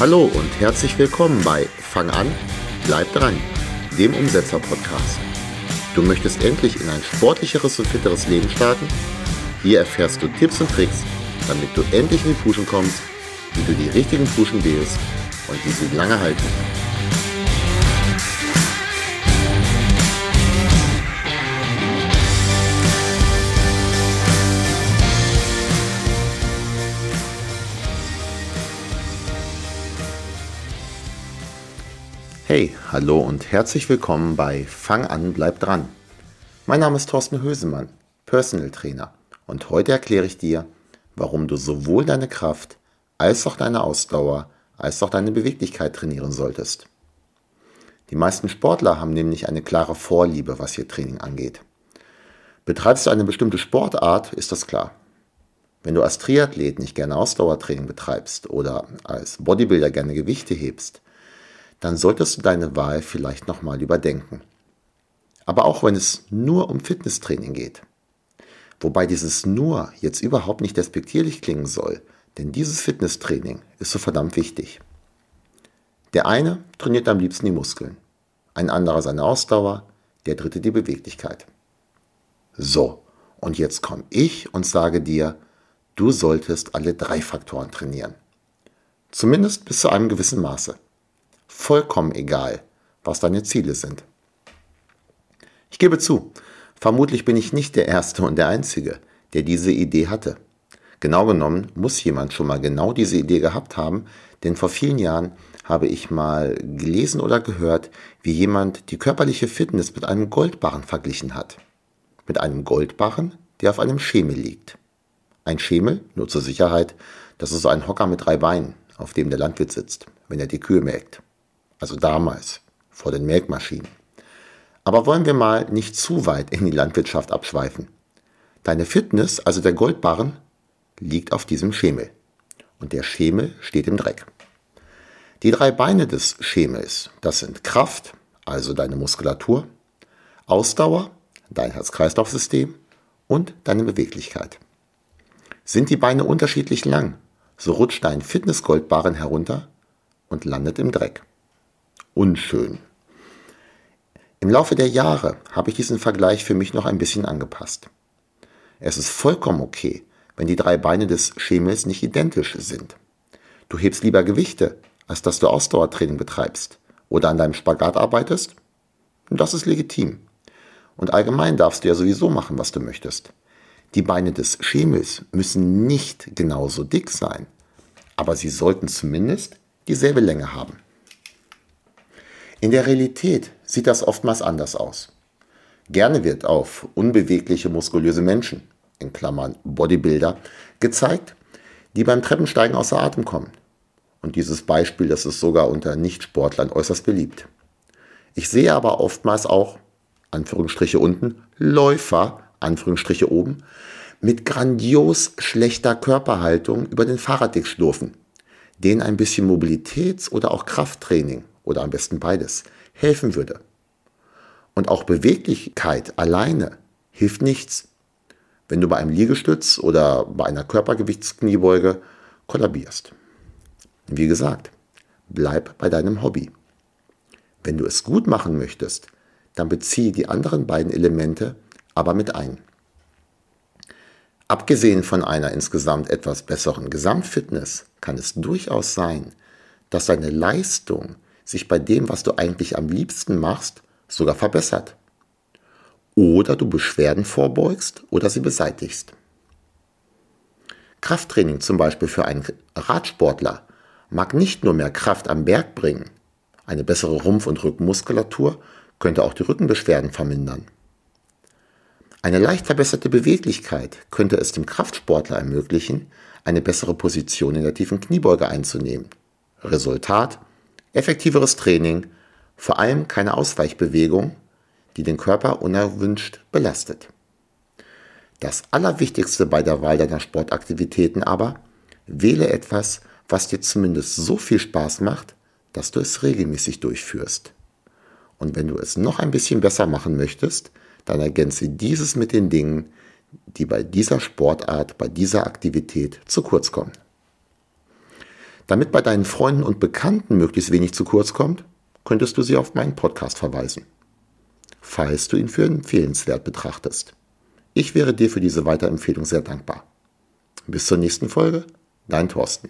Hallo und herzlich willkommen bei Fang an, bleib dran, dem Umsetzer-Podcast. Du möchtest endlich in ein sportlicheres und fitteres Leben starten? Hier erfährst du Tipps und Tricks, damit du endlich in die Puschen kommst, wie du die richtigen Puschen wählst und wie sie lange halten. Hey, hallo und herzlich willkommen bei Fang an, bleib dran. Mein Name ist Thorsten Hösemann, Personal Trainer und heute erkläre ich dir, warum du sowohl deine Kraft als auch deine Ausdauer als auch deine Beweglichkeit trainieren solltest. Die meisten Sportler haben nämlich eine klare Vorliebe, was ihr Training angeht. Betreibst du eine bestimmte Sportart, ist das klar. Wenn du als Triathlet nicht gerne Ausdauertraining betreibst oder als Bodybuilder gerne Gewichte hebst, dann solltest du deine Wahl vielleicht nochmal überdenken. Aber auch wenn es nur um Fitnesstraining geht. Wobei dieses nur jetzt überhaupt nicht despektierlich klingen soll, denn dieses Fitnesstraining ist so verdammt wichtig. Der eine trainiert am liebsten die Muskeln, ein anderer seine Ausdauer, der dritte die Beweglichkeit. So, und jetzt komme ich und sage dir, du solltest alle drei Faktoren trainieren. Zumindest bis zu einem gewissen Maße vollkommen egal, was deine Ziele sind. Ich gebe zu, vermutlich bin ich nicht der Erste und der Einzige, der diese Idee hatte. Genau genommen muss jemand schon mal genau diese Idee gehabt haben, denn vor vielen Jahren habe ich mal gelesen oder gehört, wie jemand die körperliche Fitness mit einem Goldbarren verglichen hat. Mit einem Goldbarren, der auf einem Schemel liegt. Ein Schemel, nur zur Sicherheit, das ist so ein Hocker mit drei Beinen, auf dem der Landwirt sitzt, wenn er die Kühe melkt also damals, vor den Melkmaschinen. Aber wollen wir mal nicht zu weit in die Landwirtschaft abschweifen. Deine Fitness, also der Goldbarren, liegt auf diesem Schemel. Und der Schemel steht im Dreck. Die drei Beine des Schemels, das sind Kraft, also deine Muskulatur, Ausdauer, dein Herz-Kreislauf-System und deine Beweglichkeit. Sind die Beine unterschiedlich lang, so rutscht dein Fitness-Goldbarren herunter und landet im Dreck unschön. Im Laufe der Jahre habe ich diesen Vergleich für mich noch ein bisschen angepasst. Es ist vollkommen okay, wenn die drei Beine des Schemels nicht identisch sind. Du hebst lieber Gewichte, als dass du Ausdauertraining betreibst oder an deinem Spagat arbeitest. Das ist legitim. Und allgemein darfst du ja sowieso machen, was du möchtest. Die Beine des Schemels müssen nicht genauso dick sein, aber sie sollten zumindest dieselbe Länge haben. In der Realität sieht das oftmals anders aus. Gerne wird auf unbewegliche, muskulöse Menschen, in Klammern Bodybuilder, gezeigt, die beim Treppensteigen außer Atem kommen. Und dieses Beispiel, das ist sogar unter Nichtsportlern äußerst beliebt. Ich sehe aber oftmals auch, Anführungsstriche unten, Läufer, Anführungsstriche oben, mit grandios schlechter Körperhaltung über den Fahrradweg schlurfen, denen ein bisschen Mobilitäts- oder auch Krafttraining oder am besten beides, helfen würde. Und auch Beweglichkeit alleine hilft nichts, wenn du bei einem Liegestütz oder bei einer Körpergewichtskniebeuge kollabierst. Wie gesagt, bleib bei deinem Hobby. Wenn du es gut machen möchtest, dann beziehe die anderen beiden Elemente aber mit ein. Abgesehen von einer insgesamt etwas besseren Gesamtfitness kann es durchaus sein, dass deine Leistung sich bei dem, was du eigentlich am liebsten machst, sogar verbessert. Oder du Beschwerden vorbeugst oder sie beseitigst. Krafttraining zum Beispiel für einen Radsportler mag nicht nur mehr Kraft am Berg bringen, eine bessere Rumpf- und Rückenmuskulatur könnte auch die Rückenbeschwerden vermindern. Eine leicht verbesserte Beweglichkeit könnte es dem Kraftsportler ermöglichen, eine bessere Position in der tiefen Kniebeuge einzunehmen. Resultat, Effektiveres Training, vor allem keine Ausweichbewegung, die den Körper unerwünscht belastet. Das Allerwichtigste bei der Wahl deiner Sportaktivitäten aber, wähle etwas, was dir zumindest so viel Spaß macht, dass du es regelmäßig durchführst. Und wenn du es noch ein bisschen besser machen möchtest, dann ergänze dieses mit den Dingen, die bei dieser Sportart, bei dieser Aktivität zu kurz kommen. Damit bei deinen Freunden und Bekannten möglichst wenig zu kurz kommt, könntest du sie auf meinen Podcast verweisen, falls du ihn für empfehlenswert betrachtest. Ich wäre dir für diese Weiterempfehlung sehr dankbar. Bis zur nächsten Folge, dein Thorsten.